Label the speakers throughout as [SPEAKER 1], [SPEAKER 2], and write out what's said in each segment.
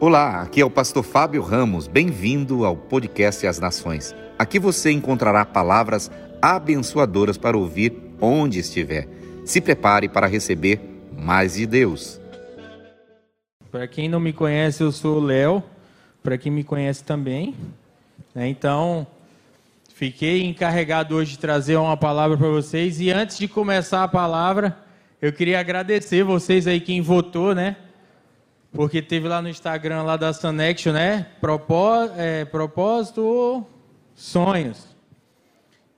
[SPEAKER 1] Olá, aqui é o pastor Fábio Ramos. Bem-vindo ao podcast As Nações. Aqui você encontrará palavras abençoadoras para ouvir onde estiver. Se prepare para receber mais de Deus.
[SPEAKER 2] Para quem não me conhece, eu sou o Léo. Para quem me conhece também. Né? Então, fiquei encarregado hoje de trazer uma palavra para vocês. E antes de começar a palavra, eu queria agradecer vocês aí quem votou, né? Porque teve lá no Instagram lá da Sunection, né? Propó é, propósito sonhos.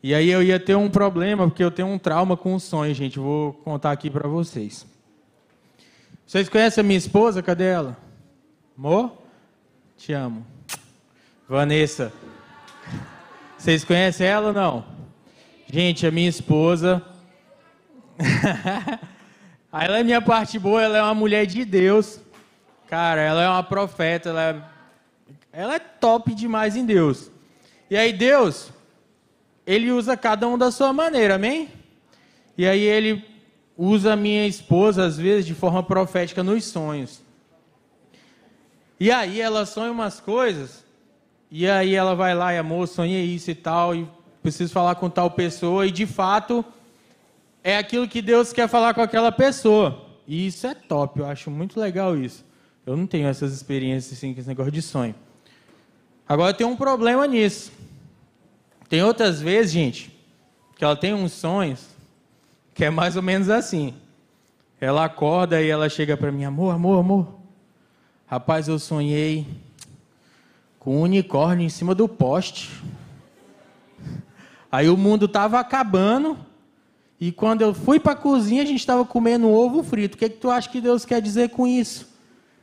[SPEAKER 2] E aí eu ia ter um problema, porque eu tenho um trauma com o sonho, gente. Vou contar aqui para vocês. Vocês conhecem a minha esposa? Cadê ela? Amor? Te amo. Vanessa. Vocês conhecem ela ou não? Gente, a minha esposa. ela é minha parte boa, ela é uma mulher de Deus. Cara, ela é uma profeta, ela é, ela é top demais em Deus. E aí Deus, ele usa cada um da sua maneira, amém? E aí ele usa minha esposa às vezes de forma profética nos sonhos. E aí ela sonha umas coisas, e aí ela vai lá e amor, sonhei isso e tal, e preciso falar com tal pessoa, e de fato é aquilo que Deus quer falar com aquela pessoa. E isso é top, eu acho muito legal isso. Eu não tenho essas experiências assim, com esse negócio de sonho. Agora tem um problema nisso. Tem outras vezes, gente, que ela tem uns sonhos que é mais ou menos assim. Ela acorda e ela chega para mim, amor, amor, amor. Rapaz, eu sonhei com um unicórnio em cima do poste. Aí o mundo estava acabando. E quando eu fui para a cozinha, a gente estava comendo um ovo frito. O que, que tu acha que Deus quer dizer com isso?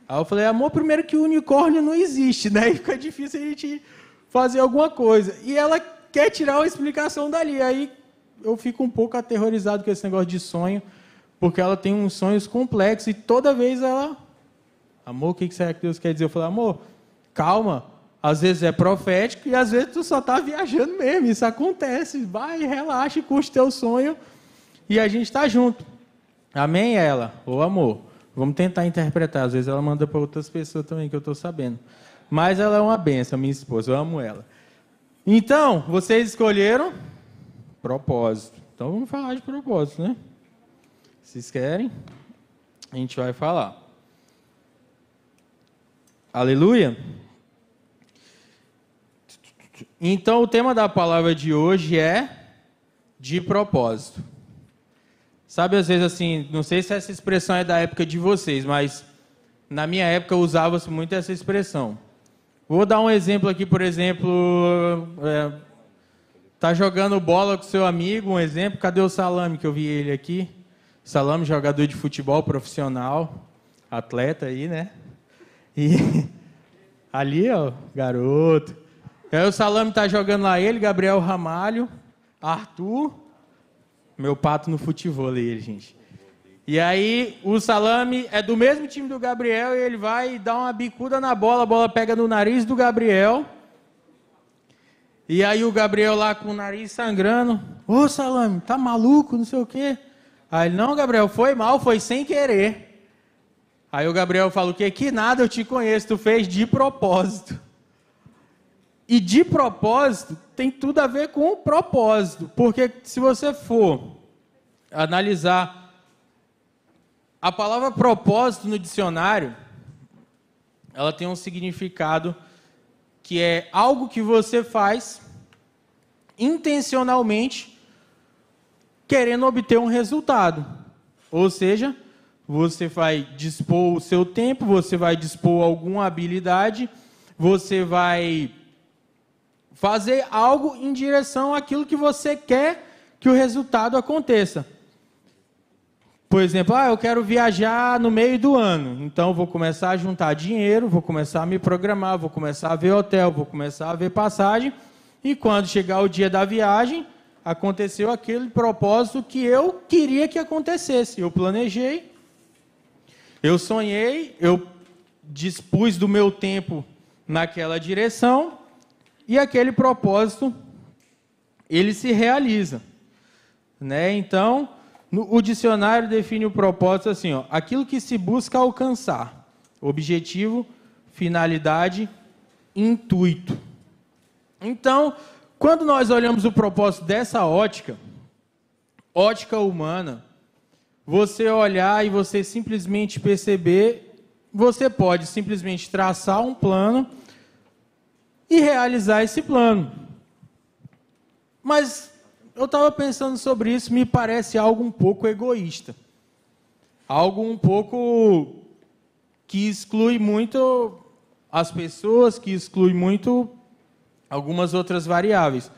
[SPEAKER 2] Aí eu falei, amor, primeiro que o unicórnio não existe, né? E fica difícil a gente fazer alguma coisa. E ela quer tirar uma explicação dali. Aí eu fico um pouco aterrorizado com esse negócio de sonho, porque ela tem uns sonhos complexos e toda vez ela. Amor, o que será que Deus quer dizer? Eu falei, amor, calma. Às vezes é profético e às vezes tu só está viajando mesmo. Isso acontece. Vai, relaxa, curte teu sonho e a gente está junto. Amém, ela? Ô amor. Vamos tentar interpretar. Às vezes ela manda para outras pessoas também, que eu estou sabendo. Mas ela é uma benção, minha esposa. Eu amo ela. Então, vocês escolheram propósito. Então vamos falar de propósito, né? Vocês querem? A gente vai falar. Aleluia. Então o tema da palavra de hoje é de propósito. Sabe, às vezes assim, não sei se essa expressão é da época de vocês, mas na minha época usava-se muito essa expressão. Vou dar um exemplo aqui, por exemplo, é, tá jogando bola com seu amigo, um exemplo, cadê o Salame que eu vi ele aqui? Salame, jogador de futebol profissional, atleta aí, né? E ali, ó, garoto. Aí o Salame tá jogando lá ele, Gabriel Ramalho, Arthur, meu pato no futebol aí, gente. E aí o Salame é do mesmo time do Gabriel e ele vai dar uma bicuda na bola, a bola pega no nariz do Gabriel. E aí o Gabriel lá com o nariz sangrando, ô Salame, tá maluco, não sei o quê. Aí ele, não, Gabriel, foi mal, foi sem querer. Aí o Gabriel fala o quê? Que nada, eu te conheço, tu fez de propósito. E de propósito tem tudo a ver com o propósito, porque se você for analisar a palavra propósito no dicionário, ela tem um significado que é algo que você faz intencionalmente querendo obter um resultado. Ou seja, você vai dispor o seu tempo, você vai dispor alguma habilidade, você vai Fazer algo em direção àquilo que você quer que o resultado aconteça. Por exemplo, ah, eu quero viajar no meio do ano, então vou começar a juntar dinheiro, vou começar a me programar, vou começar a ver hotel, vou começar a ver passagem, e quando chegar o dia da viagem, aconteceu aquele propósito que eu queria que acontecesse. Eu planejei, eu sonhei, eu dispus do meu tempo naquela direção, e aquele propósito ele se realiza, né? Então, no, o dicionário define o propósito assim, ó, aquilo que se busca alcançar, objetivo, finalidade, intuito. Então, quando nós olhamos o propósito dessa ótica, ótica humana, você olhar e você simplesmente perceber, você pode simplesmente traçar um plano e realizar esse plano. Mas eu estava pensando sobre isso, me parece algo um pouco egoísta. Algo um pouco que exclui muito as pessoas, que exclui muito algumas outras variáveis.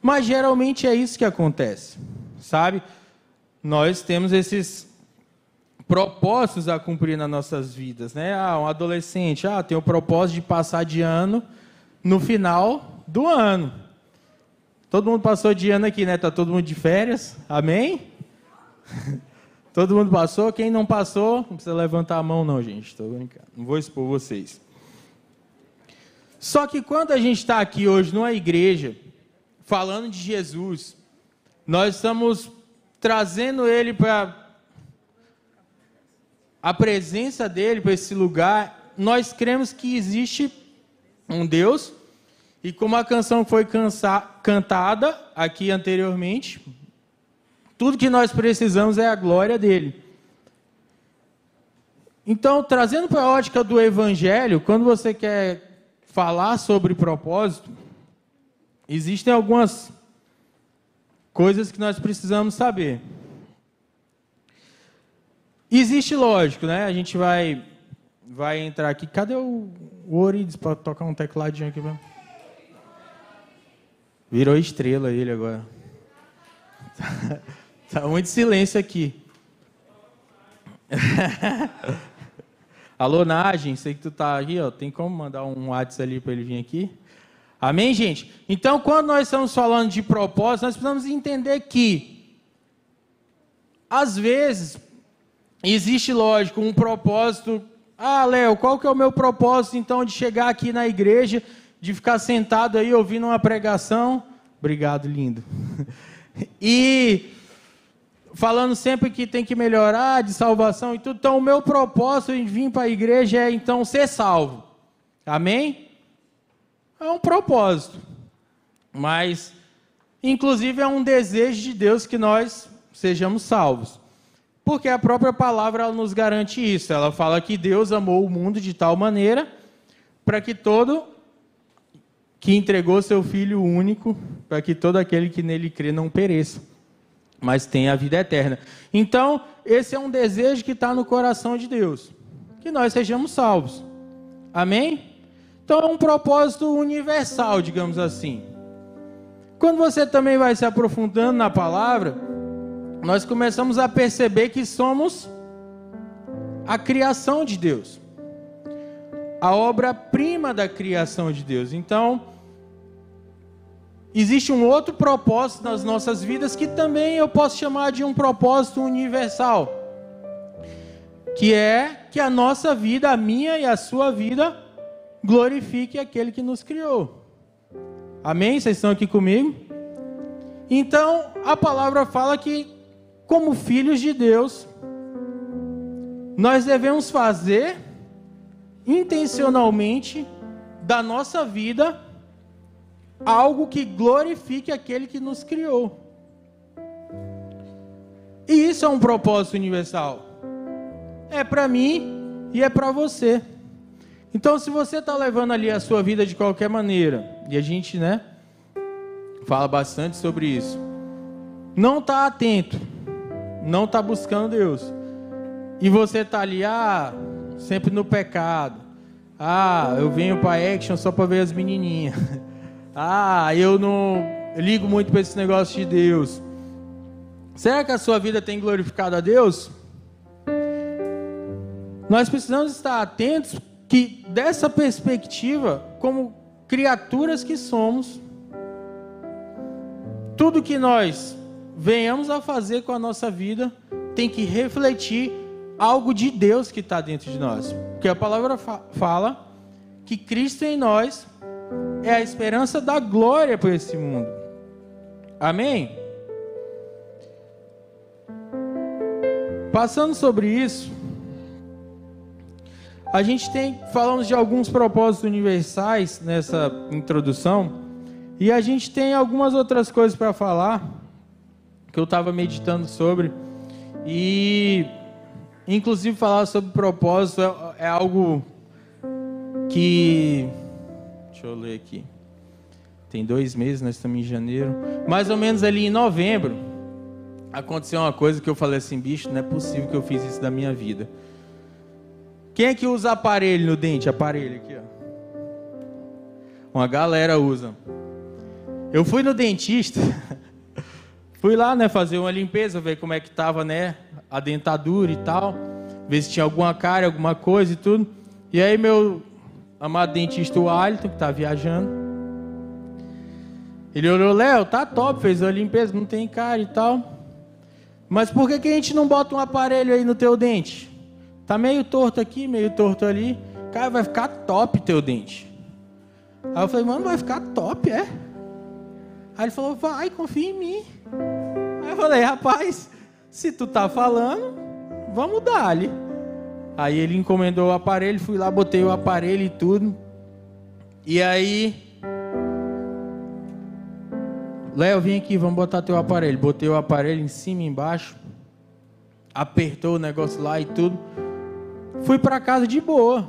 [SPEAKER 2] Mas geralmente é isso que acontece, sabe? Nós temos esses propósitos a cumprir nas nossas vidas, né? Ah, um adolescente, ah, tem o propósito de passar de ano no final do ano. Todo mundo passou de ano aqui, né? Tá todo mundo de férias. Amém? todo mundo passou. Quem não passou, não precisa levantar a mão, não, gente. Estou brincando. Não vou expor vocês. Só que quando a gente está aqui hoje numa igreja, falando de Jesus, nós estamos trazendo ele para a presença dele, para esse lugar. Nós cremos que existe um Deus, e como a canção foi cantada aqui anteriormente, tudo que nós precisamos é a glória dele. Então, trazendo para a ótica do Evangelho, quando você quer falar sobre propósito, existem algumas coisas que nós precisamos saber. Existe lógico, né? A gente vai vai entrar aqui. Cadê o, Orides para tocar um tecladinho aqui? Virou estrela ele agora. tá muito silêncio aqui. Alô, Nagem, sei que tu tá aqui, ó. Tem como mandar um WhatsApp ali para ele vir aqui? Amém, gente? Então, quando nós estamos falando de propósito, nós precisamos entender que, às vezes, existe, lógico, um propósito. Ah, Léo, qual que é o meu propósito, então, de chegar aqui na igreja, de ficar sentado aí ouvindo uma pregação? Obrigado, lindo. E falando sempre que tem que melhorar de salvação e tudo. Então, o meu propósito em vir para a igreja é então ser salvo. Amém? É um propósito. Mas, inclusive, é um desejo de Deus que nós sejamos salvos. Porque a própria palavra nos garante isso. Ela fala que Deus amou o mundo de tal maneira para que todo que entregou seu filho único, para que todo aquele que nele crê não pereça mas tem a vida eterna. Então, esse é um desejo que está no coração de Deus, que nós sejamos salvos. Amém? Então, é um propósito universal, digamos assim. Quando você também vai se aprofundando na palavra, nós começamos a perceber que somos a criação de Deus, a obra-prima da criação de Deus. Então, existe um outro propósito nas nossas vidas que também eu posso chamar de um propósito universal, que é que a nossa vida, a minha e a sua vida, glorifique aquele que nos criou. Amém? Vocês estão aqui comigo? Então, a palavra fala que, como filhos de Deus, nós devemos fazer intencionalmente da nossa vida algo que glorifique aquele que nos criou. E isso é um propósito universal. É para mim e é para você. Então, se você está levando ali a sua vida de qualquer maneira, e a gente, né, fala bastante sobre isso, não está atento, não está buscando Deus, e você está ali, ah, sempre no pecado, ah, eu venho para action só para ver as menininhas. Ah, eu não ligo muito para esse negócio de Deus. Será que a sua vida tem glorificado a Deus? Nós precisamos estar atentos que dessa perspectiva, como criaturas que somos, tudo que nós venhamos a fazer com a nossa vida tem que refletir algo de Deus que está dentro de nós. Porque a palavra fala que Cristo em nós é a esperança da glória para esse mundo. Amém? Passando sobre isso, A gente tem falamos de alguns propósitos universais nessa introdução e a gente tem algumas outras coisas para falar que eu estava meditando sobre e inclusive falar sobre propósito é, é algo que deixa eu ler aqui tem dois meses nós estamos em janeiro mais ou menos ali em novembro aconteceu uma coisa que eu falei assim bicho não é possível que eu fiz isso da minha vida quem é que usa aparelho no dente? Aparelho aqui, ó. Uma galera usa. Eu fui no dentista, fui lá, né, fazer uma limpeza, ver como é que tava, né, a dentadura e tal, ver se tinha alguma cara, alguma coisa e tudo. E aí meu amado dentista, o Alisson, que tá viajando, ele olhou, Léo, tá top, fez a limpeza, não tem cara e tal. Mas por que, que a gente não bota um aparelho aí no teu dente? Tá meio torto aqui, meio torto ali. Cara, vai ficar top teu dente. Aí eu falei, mano, vai ficar top, é? Aí ele falou, vai, confia em mim. Falei, rapaz, se tu tá falando, vamos dar ali. Aí ele encomendou o aparelho, fui lá, botei o aparelho e tudo. E aí. Léo, vem aqui, vamos botar teu aparelho. Botei o aparelho em cima e embaixo. Apertou o negócio lá e tudo. Fui para casa de boa.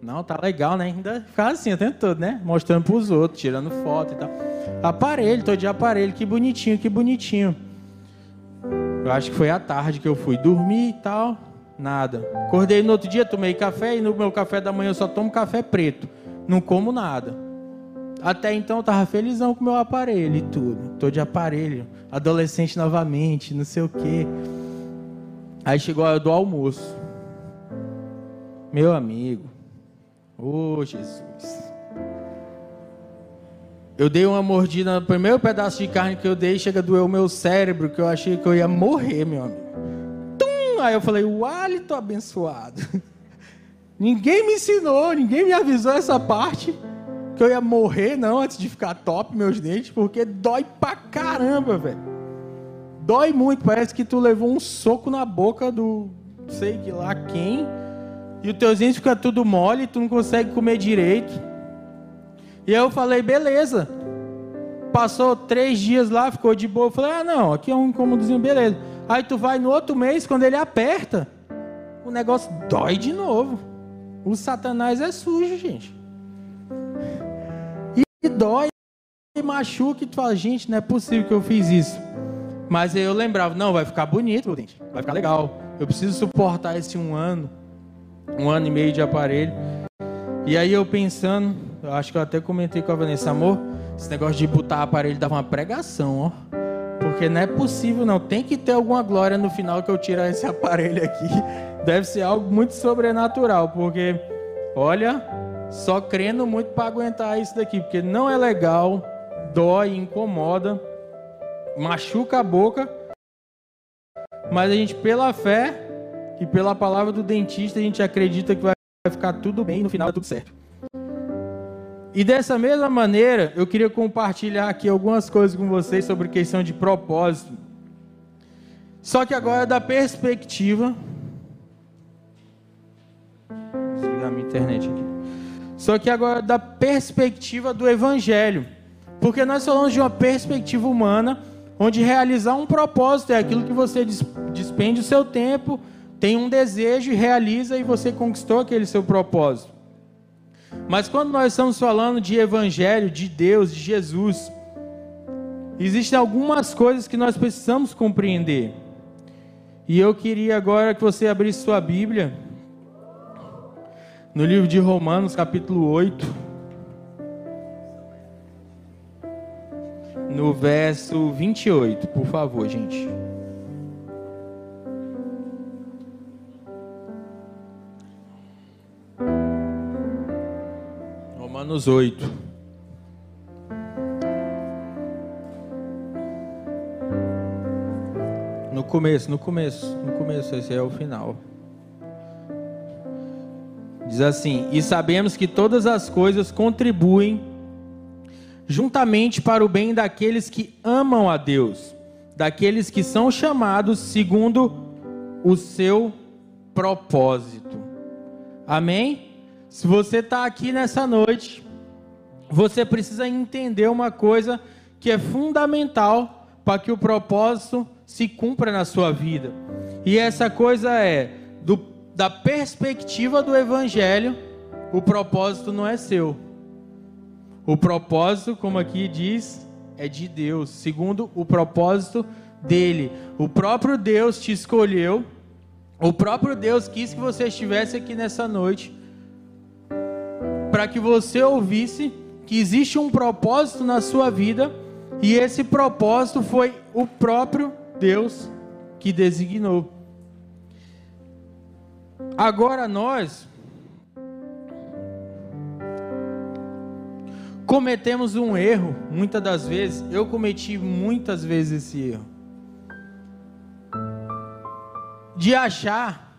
[SPEAKER 2] Não, tá legal, né? Ainda ficava assim o tempo todo, né? Mostrando para os outros, tirando foto e tal. Aparelho, tô de aparelho, que bonitinho, que bonitinho. Eu acho que foi à tarde que eu fui dormir e tal. Nada. Acordei no outro dia, tomei café e no meu café da manhã eu só tomo café preto. Não como nada. Até então eu tava felizão com meu aparelho e tudo. Tô de aparelho. Adolescente novamente, não sei o quê. Aí chegou a hora do almoço. Meu amigo, oh Jesus. Eu dei uma mordida no primeiro pedaço de carne que eu dei, chega a doer o meu cérebro, que eu achei que eu ia morrer, meu amigo. Tum! Aí eu falei, o hálito abençoado. ninguém me ensinou, ninguém me avisou essa parte, que eu ia morrer, não, antes de ficar top meus dentes, porque dói pra caramba, velho. Dói muito, parece que tu levou um soco na boca do sei lá quem e os teus dentes ficam tudo mole, tu não consegue comer direito. E eu falei, beleza. Passou três dias lá, ficou de boa. Eu falei, ah não, aqui é um incômodozinho, beleza. Aí tu vai no outro mês, quando ele aperta, o negócio dói de novo. O satanás é sujo, gente. E dói, e machuca, e tu fala, gente, não é possível que eu fiz isso. Mas aí eu lembrava, não, vai ficar bonito, gente. Vai ficar legal. Eu preciso suportar esse um ano um ano e meio de aparelho. E aí eu pensando, eu acho que eu até comentei com a Vanessa, amor, esse negócio de botar aparelho dava uma pregação, ó. Porque não é possível, não. Tem que ter alguma glória no final que eu tirar esse aparelho aqui. Deve ser algo muito sobrenatural, porque, olha, só crendo muito para aguentar isso daqui, porque não é legal, dói, incomoda, machuca a boca. Mas a gente, pela fé, e pela palavra do dentista a gente acredita que vai ficar tudo bem no final é tudo certo. E dessa mesma maneira, eu queria compartilhar aqui algumas coisas com vocês sobre questão de propósito. Só que agora da perspectiva. Vou desligar minha internet aqui. Só que agora da perspectiva do Evangelho. Porque nós falamos de uma perspectiva humana, onde realizar um propósito é aquilo que você despende o seu tempo, tem um desejo e realiza e você conquistou aquele seu propósito. Mas quando nós estamos falando de evangelho, de Deus, de Jesus, existem algumas coisas que nós precisamos compreender. E eu queria agora que você abrisse sua Bíblia no livro de Romanos, capítulo 8. No verso 28, por favor, gente. Romanos 8. No começo, no começo, no começo, esse é o final. Diz assim: E sabemos que todas as coisas contribuem juntamente para o bem daqueles que amam a Deus, daqueles que são chamados segundo o seu propósito. Amém? Se você está aqui nessa noite, você precisa entender uma coisa que é fundamental para que o propósito se cumpra na sua vida. E essa coisa é, do, da perspectiva do Evangelho, o propósito não é seu. O propósito, como aqui diz, é de Deus, segundo o propósito dele. O próprio Deus te escolheu, o próprio Deus quis que você estivesse aqui nessa noite, para que você ouvisse que existe um propósito na sua vida, e esse propósito foi o próprio Deus que designou. Agora nós cometemos um erro, muitas das vezes, eu cometi muitas vezes esse erro, de achar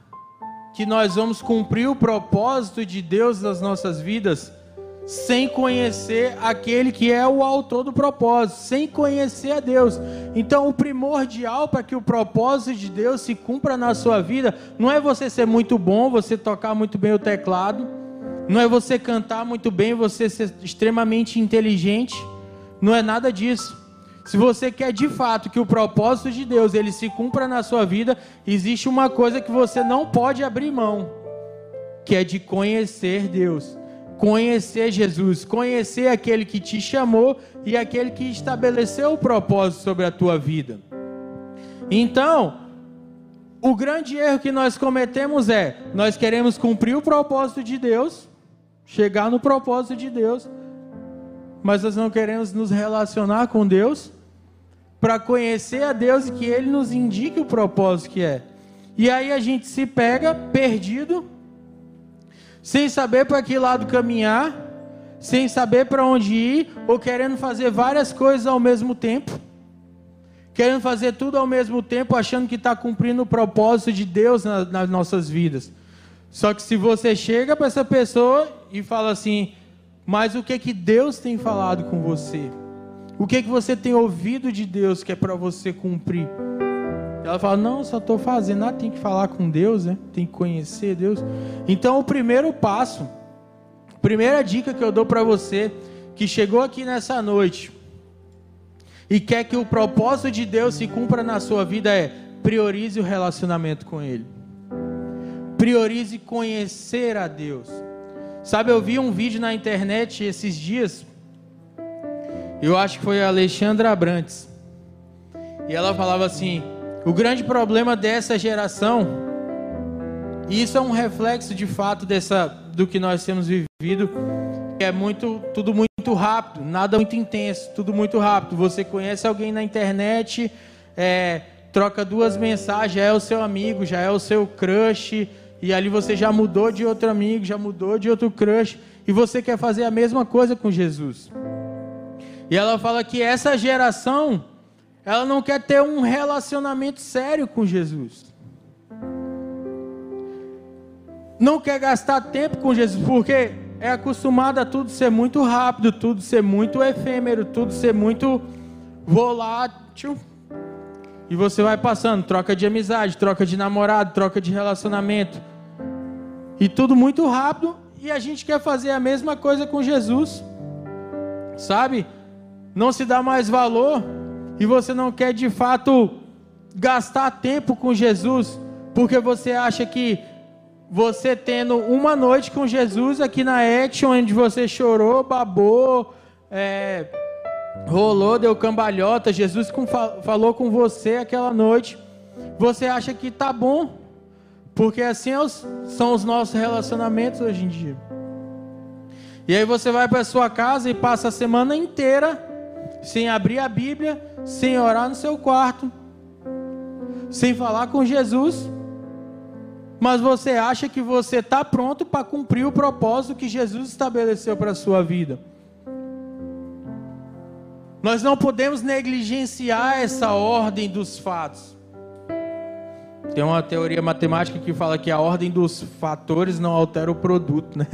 [SPEAKER 2] que nós vamos cumprir o propósito de Deus nas nossas vidas sem conhecer aquele que é o autor do propósito, sem conhecer a Deus. Então, o primordial para que o propósito de Deus se cumpra na sua vida não é você ser muito bom, você tocar muito bem o teclado, não é você cantar muito bem, você ser extremamente inteligente, não é nada disso. Se você quer de fato que o propósito de Deus ele se cumpra na sua vida, existe uma coisa que você não pode abrir mão, que é de conhecer Deus conhecer Jesus, conhecer aquele que te chamou e aquele que estabeleceu o propósito sobre a tua vida. Então, o grande erro que nós cometemos é: nós queremos cumprir o propósito de Deus, chegar no propósito de Deus, mas nós não queremos nos relacionar com Deus para conhecer a Deus e que Ele nos indique o propósito que é. E aí a gente se pega perdido sem saber para que lado caminhar, sem saber para onde ir, ou querendo fazer várias coisas ao mesmo tempo, querendo fazer tudo ao mesmo tempo, achando que está cumprindo o propósito de Deus nas, nas nossas vidas. Só que se você chega para essa pessoa e fala assim, mas o que que Deus tem falado com você? O que que você tem ouvido de Deus que é para você cumprir? Ela fala: Não, só estou fazendo. Ah, tem que falar com Deus, né? Tem que conhecer Deus. Então, o primeiro passo, primeira dica que eu dou para você que chegou aqui nessa noite e quer que o propósito de Deus se cumpra na sua vida é priorize o relacionamento com Ele. Priorize conhecer a Deus. Sabe, eu vi um vídeo na internet esses dias. Eu acho que foi a Alexandra Abrantes. E ela falava assim: o grande problema dessa geração, e isso é um reflexo de fato dessa, do que nós temos vivido, é muito, tudo muito rápido, nada muito intenso, tudo muito rápido. Você conhece alguém na internet, é, troca duas mensagens, já é o seu amigo, já é o seu crush, e ali você já mudou de outro amigo, já mudou de outro crush, e você quer fazer a mesma coisa com Jesus. E ela fala que essa geração ela não quer ter um relacionamento sério com Jesus. Não quer gastar tempo com Jesus, porque é acostumada a tudo ser muito rápido, tudo ser muito efêmero, tudo ser muito volátil. E você vai passando, troca de amizade, troca de namorado, troca de relacionamento. E tudo muito rápido, e a gente quer fazer a mesma coisa com Jesus. Sabe? Não se dá mais valor e você não quer de fato gastar tempo com Jesus, porque você acha que você tendo uma noite com Jesus aqui na Action, onde você chorou, babou, é, rolou, deu cambalhota, Jesus com, falou com você aquela noite, você acha que tá bom, porque assim é são os nossos relacionamentos hoje em dia. E aí você vai para sua casa e passa a semana inteira sem abrir a Bíblia, sem orar no seu quarto, sem falar com Jesus, mas você acha que você está pronto para cumprir o propósito que Jesus estabeleceu para a sua vida. Nós não podemos negligenciar essa ordem dos fatos. Tem uma teoria matemática que fala que a ordem dos fatores não altera o produto, né?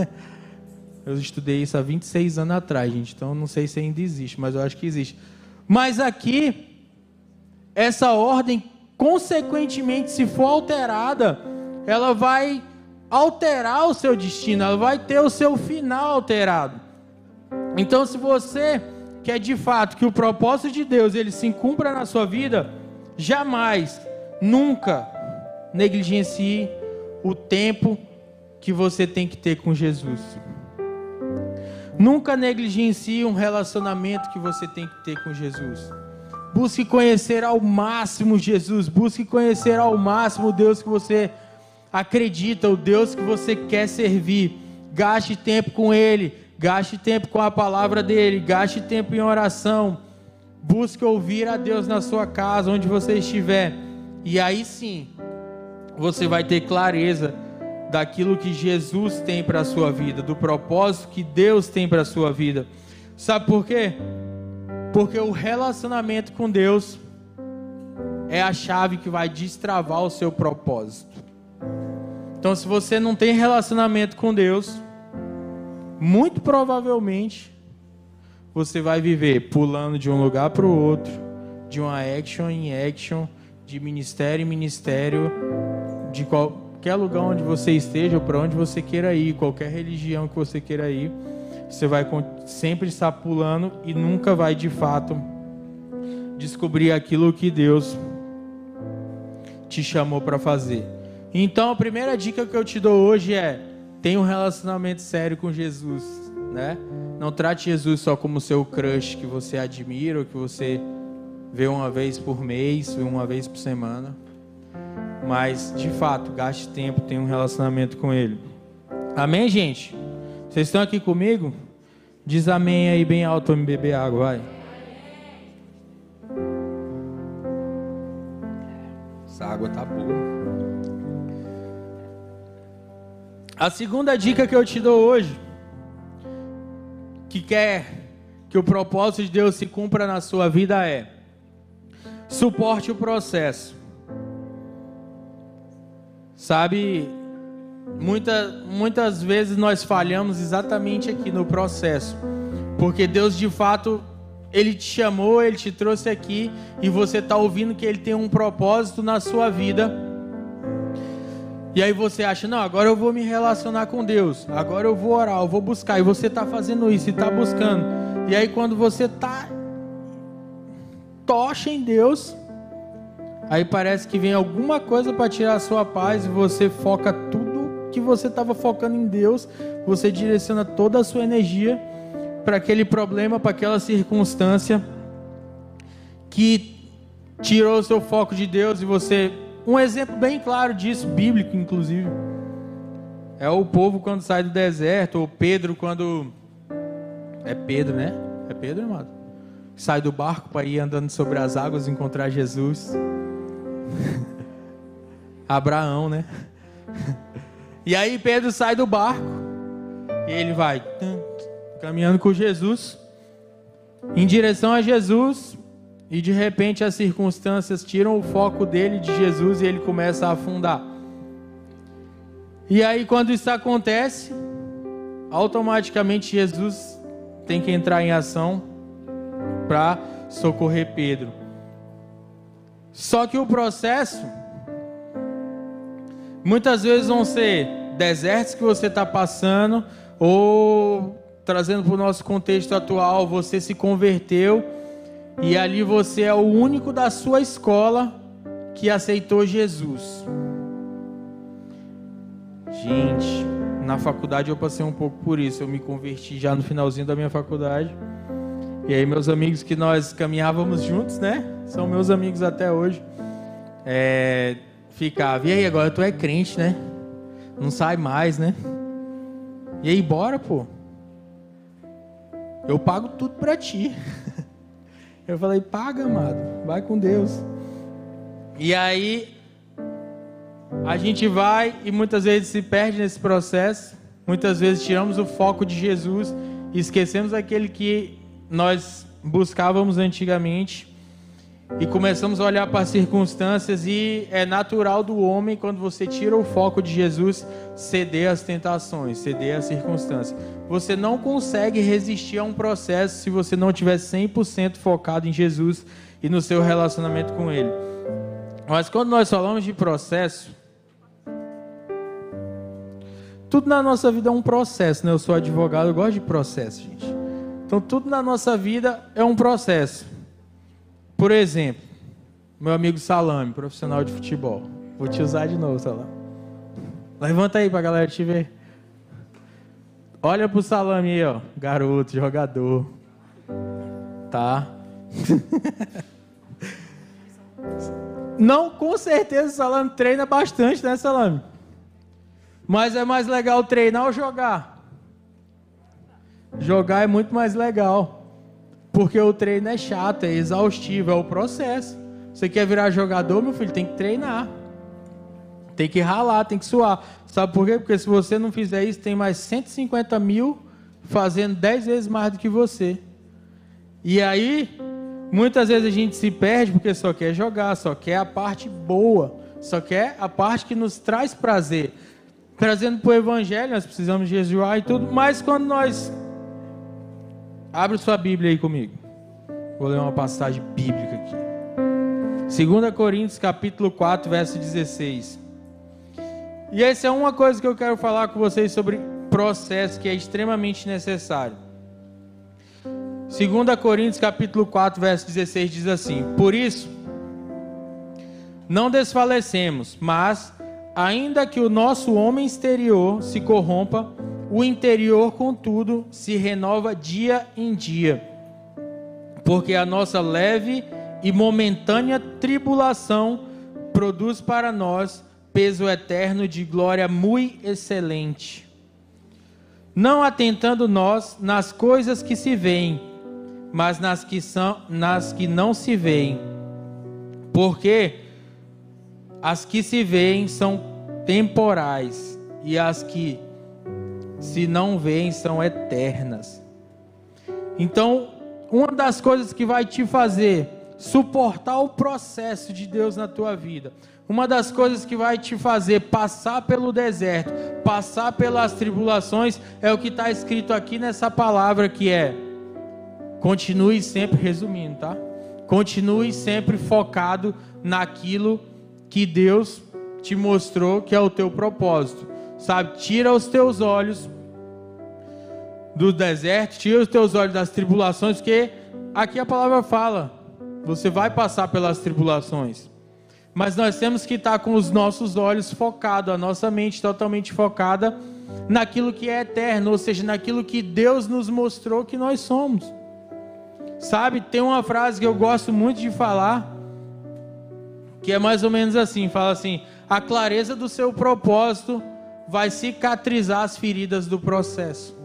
[SPEAKER 2] Eu estudei isso há 26 anos atrás, gente. Então não sei se ainda existe, mas eu acho que existe. Mas aqui, essa ordem, consequentemente, se for alterada, ela vai alterar o seu destino, ela vai ter o seu final alterado. Então, se você quer de fato que o propósito de Deus ele se cumpra na sua vida, jamais, nunca negligencie o tempo que você tem que ter com Jesus. Nunca negligencie um relacionamento que você tem que ter com Jesus. Busque conhecer ao máximo Jesus, busque conhecer ao máximo o Deus que você acredita, o Deus que você quer servir. Gaste tempo com Ele, gaste tempo com a palavra dEle, gaste tempo em oração. Busque ouvir a Deus na sua casa, onde você estiver. E aí sim, você vai ter clareza daquilo que Jesus tem para a sua vida, do propósito que Deus tem para a sua vida. Sabe por quê? Porque o relacionamento com Deus é a chave que vai destravar o seu propósito. Então, se você não tem relacionamento com Deus, muito provavelmente você vai viver pulando de um lugar para o outro, de uma action em action, de ministério em ministério, de qualquer lugar onde você esteja ou para onde você queira ir, qualquer religião que você queira ir, você vai sempre estar pulando e nunca vai de fato descobrir aquilo que Deus te chamou para fazer. Então a primeira dica que eu te dou hoje é: tenha um relacionamento sério com Jesus, né? Não trate Jesus só como seu crush que você admira ou que você vê uma vez por mês, uma vez por semana. Mas, de fato, gaste tempo, tenha um relacionamento com Ele. Amém, gente? Vocês estão aqui comigo? Diz amém aí bem alto para me beber água, vai. Essa água tá boa. A segunda dica que eu te dou hoje, que quer que o propósito de Deus se cumpra na sua vida é: suporte o processo. Sabe, muita, muitas vezes nós falhamos exatamente aqui no processo, porque Deus de fato ele te chamou, ele te trouxe aqui e você está ouvindo que ele tem um propósito na sua vida e aí você acha, não, agora eu vou me relacionar com Deus, agora eu vou orar, eu vou buscar. E você está fazendo isso e está buscando. E aí quando você está tocha em Deus, aí parece que vem alguma coisa para tirar a sua paz e você foca tudo que você estava focando em Deus, você direciona toda a sua energia para aquele problema, para aquela circunstância que tirou o seu foco de Deus e você um exemplo bem claro disso, bíblico inclusive, é o povo quando sai do deserto, ou Pedro quando. É Pedro, né? É Pedro, amado? Sai do barco para ir andando sobre as águas e encontrar Jesus. Abraão, né? e aí Pedro sai do barco e ele vai caminhando com Jesus em direção a Jesus e de repente as circunstâncias tiram o foco dele de Jesus e ele começa a afundar. E aí, quando isso acontece, automaticamente Jesus tem que entrar em ação para socorrer Pedro. Só que o processo, muitas vezes vão ser desertos que você está passando, ou trazendo para o nosso contexto atual, você se converteu e ali você é o único da sua escola que aceitou Jesus. Gente, na faculdade eu passei um pouco por isso. Eu me converti já no finalzinho da minha faculdade. E aí meus amigos que nós caminhávamos juntos, né? São meus amigos até hoje. É, ficava, e aí agora tu é crente, né? Não sai mais, né? E aí, bora, pô. Eu pago tudo pra ti. Eu falei, paga, amado, vai com Deus. E aí, a gente vai e muitas vezes se perde nesse processo. Muitas vezes tiramos o foco de Jesus e esquecemos aquele que nós buscávamos antigamente e começamos a olhar para as circunstâncias e é natural do homem quando você tira o foco de Jesus ceder às tentações, ceder às circunstâncias. Você não consegue resistir a um processo se você não tiver 100% focado em Jesus e no seu relacionamento com ele. Mas quando nós falamos de processo, tudo na nossa vida é um processo, né? Eu sou advogado, eu gosto de processo, gente. Então, tudo na nossa vida é um processo. Por exemplo, meu amigo Salame, profissional de futebol. Vou te usar de novo, Salame. Levanta aí pra galera te ver. Olha pro Salame aí, ó. Garoto, jogador. Tá? Não, com certeza o Salame treina bastante, né, Salame? Mas é mais legal treinar ou jogar? Jogar é muito mais legal. Porque o treino é chato, é exaustivo, é o processo. Você quer virar jogador, meu filho, tem que treinar. Tem que ralar, tem que suar. Sabe por quê? Porque se você não fizer isso, tem mais 150 mil fazendo 10 vezes mais do que você. E aí, muitas vezes a gente se perde porque só quer jogar, só quer a parte boa, só quer a parte que nos traz prazer. Trazendo para o Evangelho, nós precisamos jejuar e tudo, mas quando nós. Abre sua Bíblia aí comigo. Vou ler uma passagem bíblica aqui. 2 Coríntios capítulo 4, verso 16. E essa é uma coisa que eu quero falar com vocês sobre processo que é extremamente necessário. 2 Coríntios capítulo 4, verso 16 diz assim: Por isso, não desfalecemos, mas, ainda que o nosso homem exterior se corrompa, o interior, contudo, se renova dia em dia. Porque a nossa leve e momentânea tribulação produz para nós peso eterno de glória muito excelente. Não atentando nós nas coisas que se veem, mas nas que são nas que não se veem. Porque as que se veem são temporais e as que se não veem são eternas. Então, uma das coisas que vai te fazer suportar o processo de Deus na tua vida. Uma das coisas que vai te fazer passar pelo deserto, passar pelas tribulações, é o que está escrito aqui nessa palavra que é continue sempre resumindo, tá? Continue sempre focado naquilo que Deus te mostrou que é o teu propósito. Sabe? Tira os teus olhos do deserto, tira os teus olhos das tribulações, porque aqui a palavra fala: você vai passar pelas tribulações. Mas nós temos que estar com os nossos olhos focados, a nossa mente totalmente focada naquilo que é eterno, ou seja, naquilo que Deus nos mostrou que nós somos. Sabe, tem uma frase que eu gosto muito de falar, que é mais ou menos assim: fala assim, a clareza do seu propósito vai cicatrizar as feridas do processo.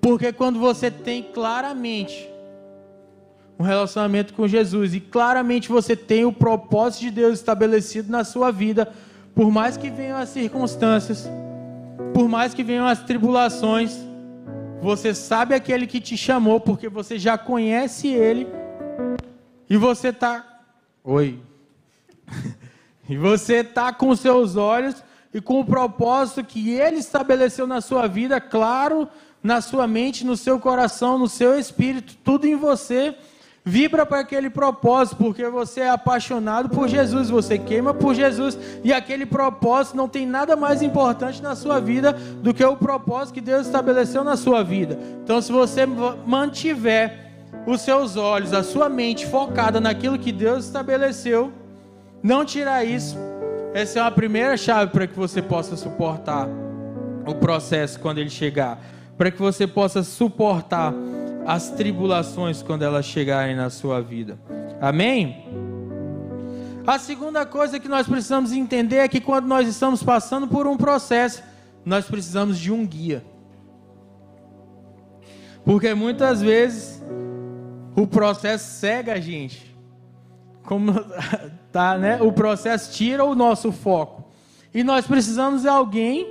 [SPEAKER 2] Porque quando você tem claramente um relacionamento com Jesus e claramente você tem o propósito de Deus estabelecido na sua vida, por mais que venham as circunstâncias, por mais que venham as tribulações, você sabe aquele que te chamou, porque você já conhece ele, e você está. Oi. e você está com seus olhos e com o propósito que ele estabeleceu na sua vida, claro, na sua mente, no seu coração, no seu espírito, tudo em você vibra para aquele propósito, porque você é apaixonado por Jesus, você queima por Jesus, e aquele propósito não tem nada mais importante na sua vida do que o propósito que Deus estabeleceu na sua vida. Então, se você mantiver os seus olhos, a sua mente focada naquilo que Deus estabeleceu, não tirar isso, essa é a primeira chave para que você possa suportar o processo quando ele chegar, para que você possa suportar as tribulações quando elas chegarem na sua vida. Amém? A segunda coisa que nós precisamos entender é que quando nós estamos passando por um processo, nós precisamos de um guia. Porque muitas vezes o processo cega a gente. Como tá, né? O processo tira o nosso foco. E nós precisamos de alguém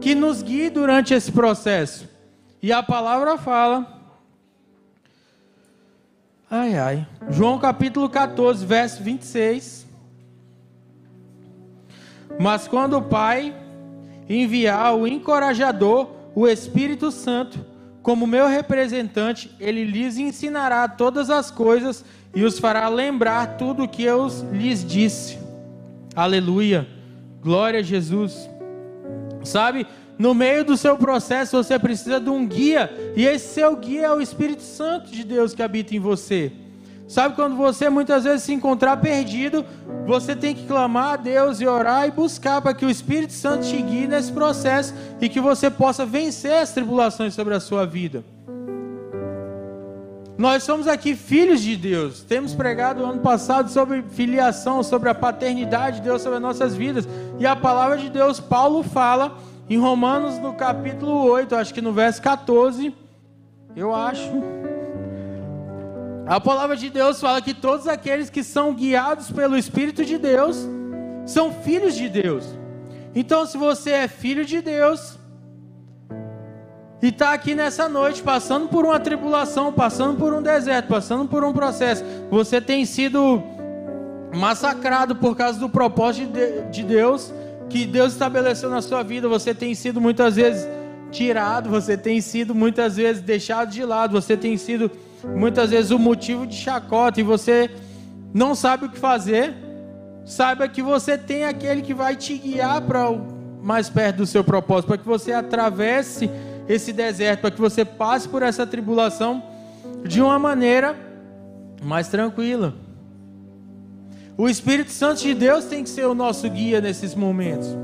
[SPEAKER 2] que nos guie durante esse processo. E a palavra fala. Ai, ai. João capítulo 14, verso 26. Mas quando o Pai enviar o encorajador, o Espírito Santo, como meu representante, ele lhes ensinará todas as coisas e os fará lembrar tudo o que eu lhes disse. Aleluia. Glória a Jesus. Sabe, no meio do seu processo você precisa de um guia, e esse seu guia é o Espírito Santo de Deus que habita em você. Sabe quando você muitas vezes se encontrar perdido, você tem que clamar a Deus e orar e buscar para que o Espírito Santo te guie nesse processo e que você possa vencer as tribulações sobre a sua vida. Nós somos aqui filhos de Deus. Temos pregado ano passado sobre filiação, sobre a paternidade de Deus sobre as nossas vidas. E a palavra de Deus, Paulo fala em Romanos, no capítulo 8, acho que no verso 14, eu acho. A palavra de Deus fala que todos aqueles que são guiados pelo Espírito de Deus são filhos de Deus. Então, se você é filho de Deus, e está aqui nessa noite, passando por uma tribulação, passando por um deserto, passando por um processo, você tem sido massacrado por causa do propósito de Deus, que Deus estabeleceu na sua vida, você tem sido muitas vezes tirado, você tem sido muitas vezes deixado de lado, você tem sido muitas vezes o motivo de chacota e você não sabe o que fazer. Saiba que você tem aquele que vai te guiar para mais perto do seu propósito, para que você atravesse esse deserto, para que você passe por essa tribulação de uma maneira mais tranquila. O Espírito Santo de Deus tem que ser o nosso guia nesses momentos.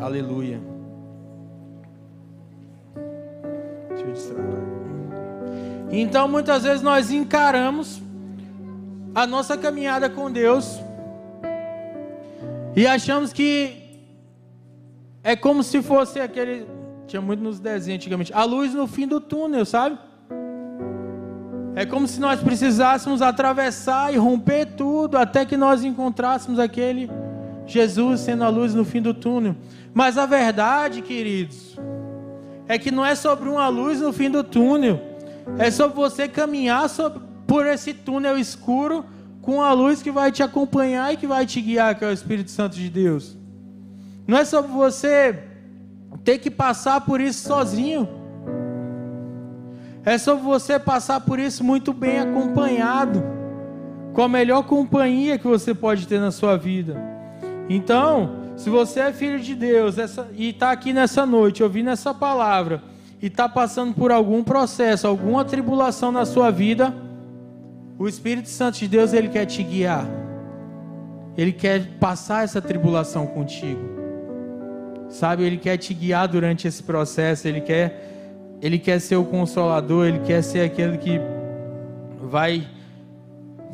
[SPEAKER 2] Aleluia. Então, muitas vezes nós encaramos a nossa caminhada com Deus e achamos que é como se fosse aquele. Tinha muito nos desenhos antigamente. A luz no fim do túnel, sabe? É como se nós precisássemos atravessar e romper tudo até que nós encontrássemos aquele Jesus sendo a luz no fim do túnel. Mas a verdade, queridos, é que não é sobre uma luz no fim do túnel. É sobre você caminhar sobre, por esse túnel escuro com a luz que vai te acompanhar e que vai te guiar, que é o Espírito Santo de Deus. Não é sobre você ter que passar por isso sozinho. É sobre você passar por isso muito bem acompanhado, com a melhor companhia que você pode ter na sua vida. Então, se você é filho de Deus essa, e está aqui nessa noite ouvindo essa palavra e está passando por algum processo, alguma tribulação na sua vida, o Espírito Santo de Deus ele quer te guiar. Ele quer passar essa tribulação contigo. Sabe, ele quer te guiar durante esse processo, ele quer ele quer ser o consolador, ele quer ser aquele que vai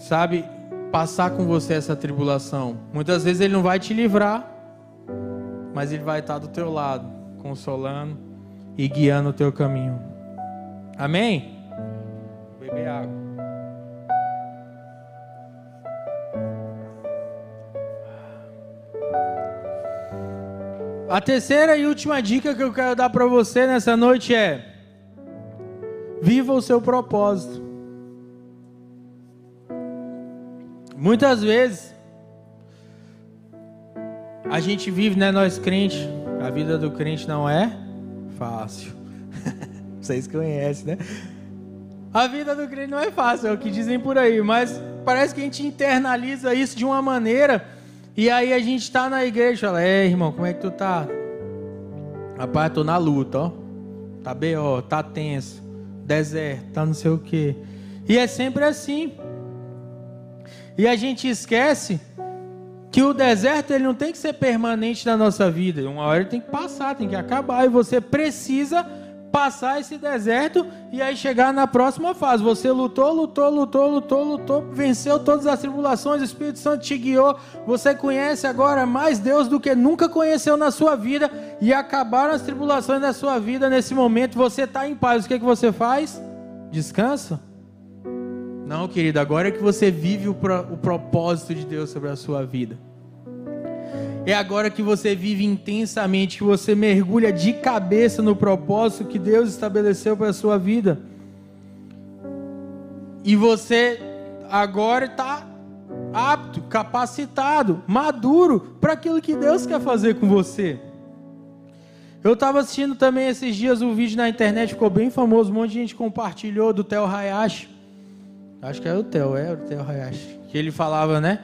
[SPEAKER 2] sabe, passar com você essa tribulação. Muitas vezes ele não vai te livrar, mas ele vai estar do teu lado, consolando e guiando o teu caminho. Amém? Beber água. A terceira e última dica que eu quero dar para você nessa noite é: viva o seu propósito. Muitas vezes a gente vive, né, nós crentes, a vida do crente não é fácil. Vocês conhecem, né? A vida do crente não é fácil, é o que dizem por aí, mas parece que a gente internaliza isso de uma maneira e aí a gente está na igreja fala, é irmão, como é que tu tá? Rapaz, tô na luta, ó. Tá B.O., tá tenso. Deserto, tá não sei o quê. E é sempre assim. E a gente esquece que o deserto ele não tem que ser permanente na nossa vida. Uma hora ele tem que passar, tem que acabar. E você precisa passar esse deserto e aí chegar na próxima fase. Você lutou, lutou, lutou, lutou, lutou, venceu todas as tribulações, o Espírito Santo te guiou. Você conhece agora mais Deus do que nunca conheceu na sua vida e acabaram as tribulações da sua vida nesse momento. Você está em paz. O que, é que você faz? Descansa? Não, querido, agora é que você vive o, pro, o propósito de Deus sobre a sua vida. É agora que você vive intensamente, que você mergulha de cabeça no propósito que Deus estabeleceu para a sua vida. E você agora está apto, capacitado, maduro para aquilo que Deus quer fazer com você. Eu estava assistindo também esses dias um vídeo na internet, ficou bem famoso, um monte de gente compartilhou do Theo Hayashi, Acho que é o Theo, é o Theo Hayashi. Que ele falava, né?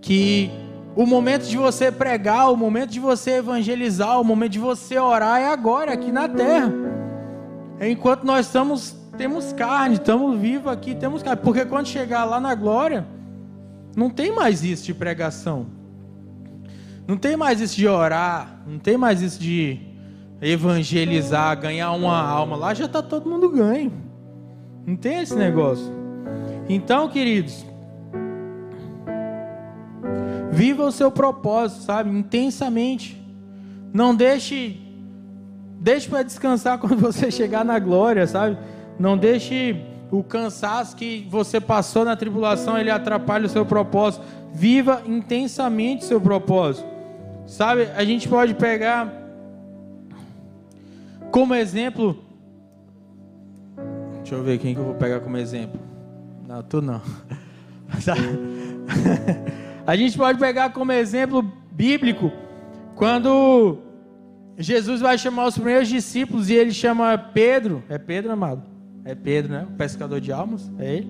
[SPEAKER 2] Que o momento de você pregar, o momento de você evangelizar, o momento de você orar é agora, aqui na terra. Enquanto nós estamos, temos carne, estamos vivos aqui, temos carne. Porque quando chegar lá na glória, não tem mais isso de pregação. Não tem mais isso de orar, não tem mais isso de evangelizar, ganhar uma alma. Lá já está todo mundo ganho. Não tem esse negócio. Então, queridos, viva o seu propósito, sabe, intensamente. Não deixe deixe para descansar quando você chegar na glória, sabe? Não deixe o cansaço que você passou na tribulação ele atrapalhe o seu propósito. Viva intensamente o seu propósito. Sabe, a gente pode pegar como exemplo. Deixa eu ver quem que eu vou pegar como exemplo. Não, tu não. a gente pode pegar como exemplo bíblico quando Jesus vai chamar os primeiros discípulos e ele chama Pedro. É Pedro, amado? É Pedro, né? O pescador de almas. É ele.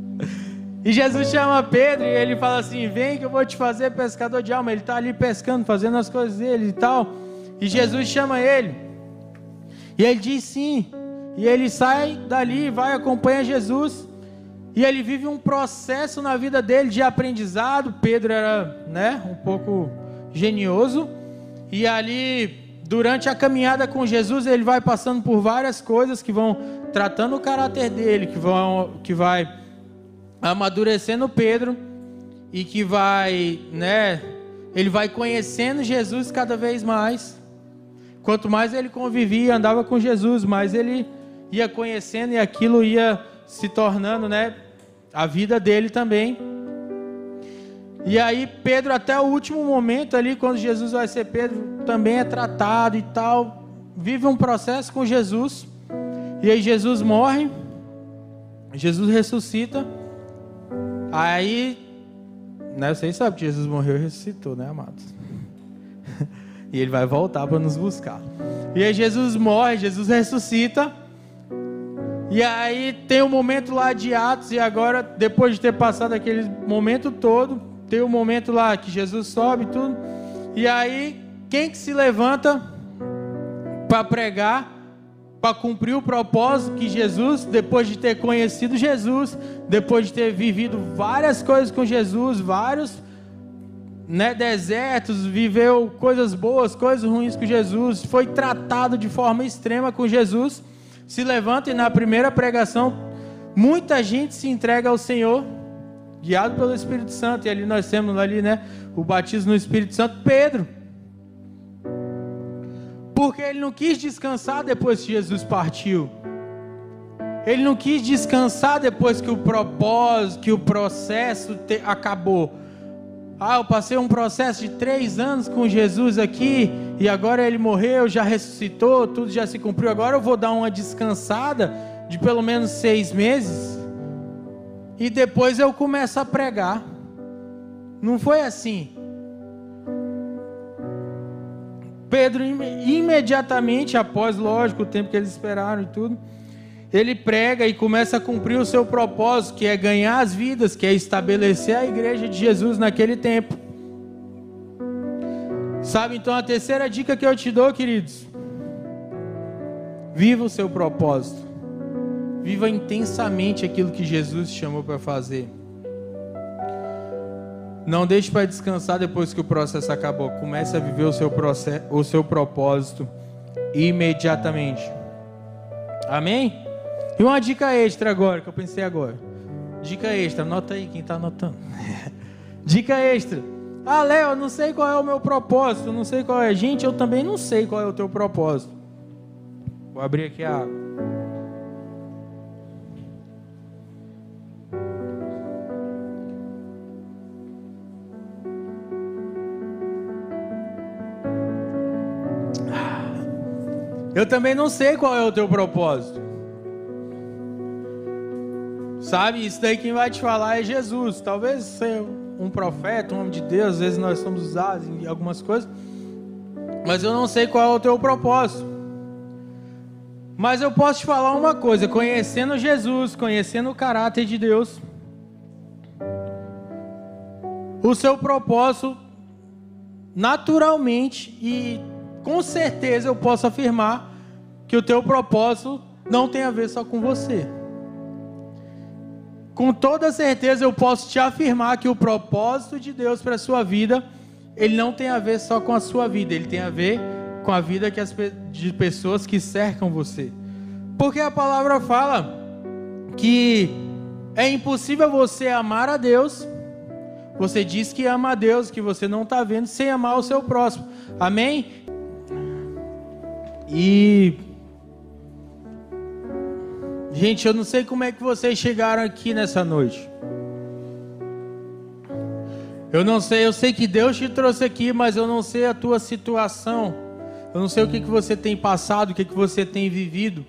[SPEAKER 2] e Jesus chama Pedro e ele fala assim: Vem que eu vou te fazer pescador de alma. Ele está ali pescando, fazendo as coisas dele e tal. E Jesus chama ele. E ele diz sim. E ele sai dali, vai, acompanha Jesus. E ele vive um processo na vida dele de aprendizado. Pedro era, né, um pouco genioso. E ali, durante a caminhada com Jesus, ele vai passando por várias coisas que vão tratando o caráter dele, que vão, que vai amadurecendo Pedro e que vai, né, ele vai conhecendo Jesus cada vez mais. Quanto mais ele convivia, andava com Jesus, mais ele ia conhecendo e aquilo ia se tornando, né, a vida dele também. E aí Pedro até o último momento ali, quando Jesus vai ser Pedro, também é tratado e tal, vive um processo com Jesus. E aí Jesus morre, Jesus ressuscita. Aí, né, vocês sabem que Jesus morreu e ressuscitou, né, amados? e ele vai voltar para nos buscar. E aí Jesus morre, Jesus ressuscita. E aí tem o um momento lá de Atos, e agora, depois de ter passado aquele momento todo, tem o um momento lá que Jesus sobe e tudo. E aí, quem que se levanta para pregar, para cumprir o propósito que Jesus, depois de ter conhecido Jesus, depois de ter vivido várias coisas com Jesus, vários né, desertos, viveu coisas boas, coisas ruins com Jesus, foi tratado de forma extrema com Jesus se levanta e na primeira pregação, muita gente se entrega ao Senhor, guiado pelo Espírito Santo. E ali nós temos ali, né, o batismo no Espírito Santo, Pedro. Porque ele não quis descansar depois que Jesus partiu. Ele não quis descansar depois que o propósito, que o processo te, acabou. Ah, eu passei um processo de três anos com Jesus aqui e agora ele morreu, já ressuscitou, tudo já se cumpriu. Agora eu vou dar uma descansada de pelo menos seis meses e depois eu começo a pregar. Não foi assim. Pedro, imediatamente após, lógico, o tempo que eles esperaram e tudo ele prega e começa a cumprir o seu propósito, que é ganhar as vidas, que é estabelecer a igreja de Jesus naquele tempo. Sabe, então a terceira dica que eu te dou, queridos: viva o seu propósito, viva intensamente aquilo que Jesus te chamou para fazer. Não deixe para descansar depois que o processo acabou. Comece a viver o seu, processo, o seu propósito imediatamente. Amém? E uma dica extra agora, que eu pensei agora. Dica extra, anota aí quem está anotando. dica extra. Ah, Léo, não sei qual é o meu propósito, não sei qual é. Gente, eu também não sei qual é o teu propósito. Vou abrir aqui a água. Eu também não sei qual é o teu propósito. Sabe, isso daí quem vai te falar é Jesus. Talvez ser um profeta, um homem de Deus, às vezes nós somos usados em algumas coisas. Mas eu não sei qual é o teu propósito. Mas eu posso te falar uma coisa: conhecendo Jesus, conhecendo o caráter de Deus, o seu propósito, naturalmente e com certeza eu posso afirmar que o teu propósito não tem a ver só com você. Com toda certeza eu posso te afirmar que o propósito de Deus para a sua vida, ele não tem a ver só com a sua vida, ele tem a ver com a vida que as, de pessoas que cercam você. Porque a palavra fala que é impossível você amar a Deus. Você diz que ama a Deus, que você não está vendo, sem amar o seu próximo. Amém? E. Gente, eu não sei como é que vocês chegaram aqui nessa noite. Eu não sei, eu sei que Deus te trouxe aqui, mas eu não sei a tua situação. Eu não sei o que, que você tem passado, o que, que você tem vivido.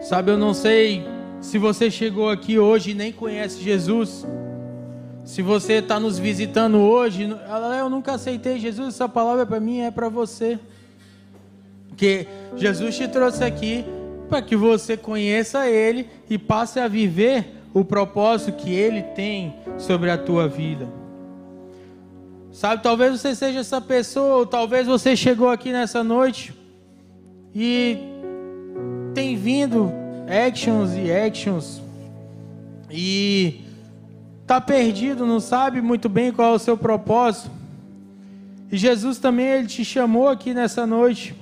[SPEAKER 2] Sabe, eu não sei se você chegou aqui hoje e nem conhece Jesus. Se você está nos visitando hoje, eu nunca aceitei Jesus, essa palavra para mim é para você. Porque Jesus te trouxe aqui para que você conheça Ele e passe a viver o propósito que Ele tem sobre a tua vida. Sabe, talvez você seja essa pessoa, ou talvez você chegou aqui nessa noite e tem vindo actions e actions e tá perdido, não sabe muito bem qual é o seu propósito. E Jesus também ele te chamou aqui nessa noite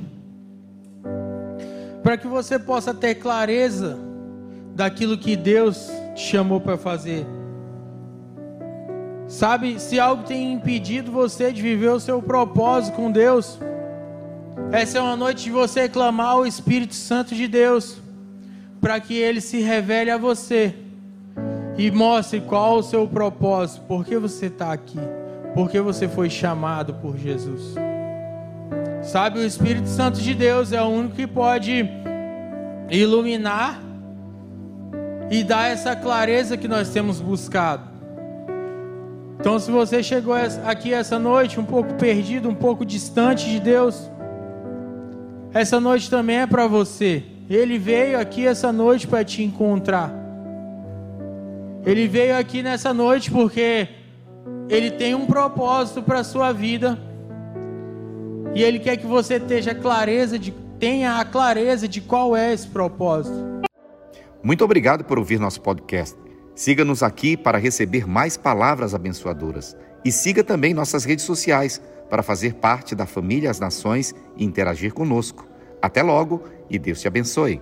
[SPEAKER 2] para que você possa ter clareza daquilo que Deus te chamou para fazer. Sabe, se algo tem impedido você de viver o seu propósito com Deus, essa é uma noite de você clamar o Espírito Santo de Deus, para que ele se revele a você e mostre qual o seu propósito, por que você está aqui, por que você foi chamado por Jesus. Sabe, o Espírito Santo de Deus é o único que pode iluminar e dar essa clareza que nós temos buscado. Então, se você chegou aqui essa noite um pouco perdido, um pouco distante de Deus, essa noite também é para você. Ele veio aqui essa noite para te encontrar. Ele veio aqui nessa noite porque ele tem um propósito para a sua vida. E ele quer que você tenha clareza de, tenha a clareza de qual é esse propósito.
[SPEAKER 1] Muito obrigado por ouvir nosso podcast. Siga-nos aqui para receber mais palavras abençoadoras. E siga também nossas redes sociais para fazer parte da família As Nações e interagir conosco. Até logo e Deus te abençoe.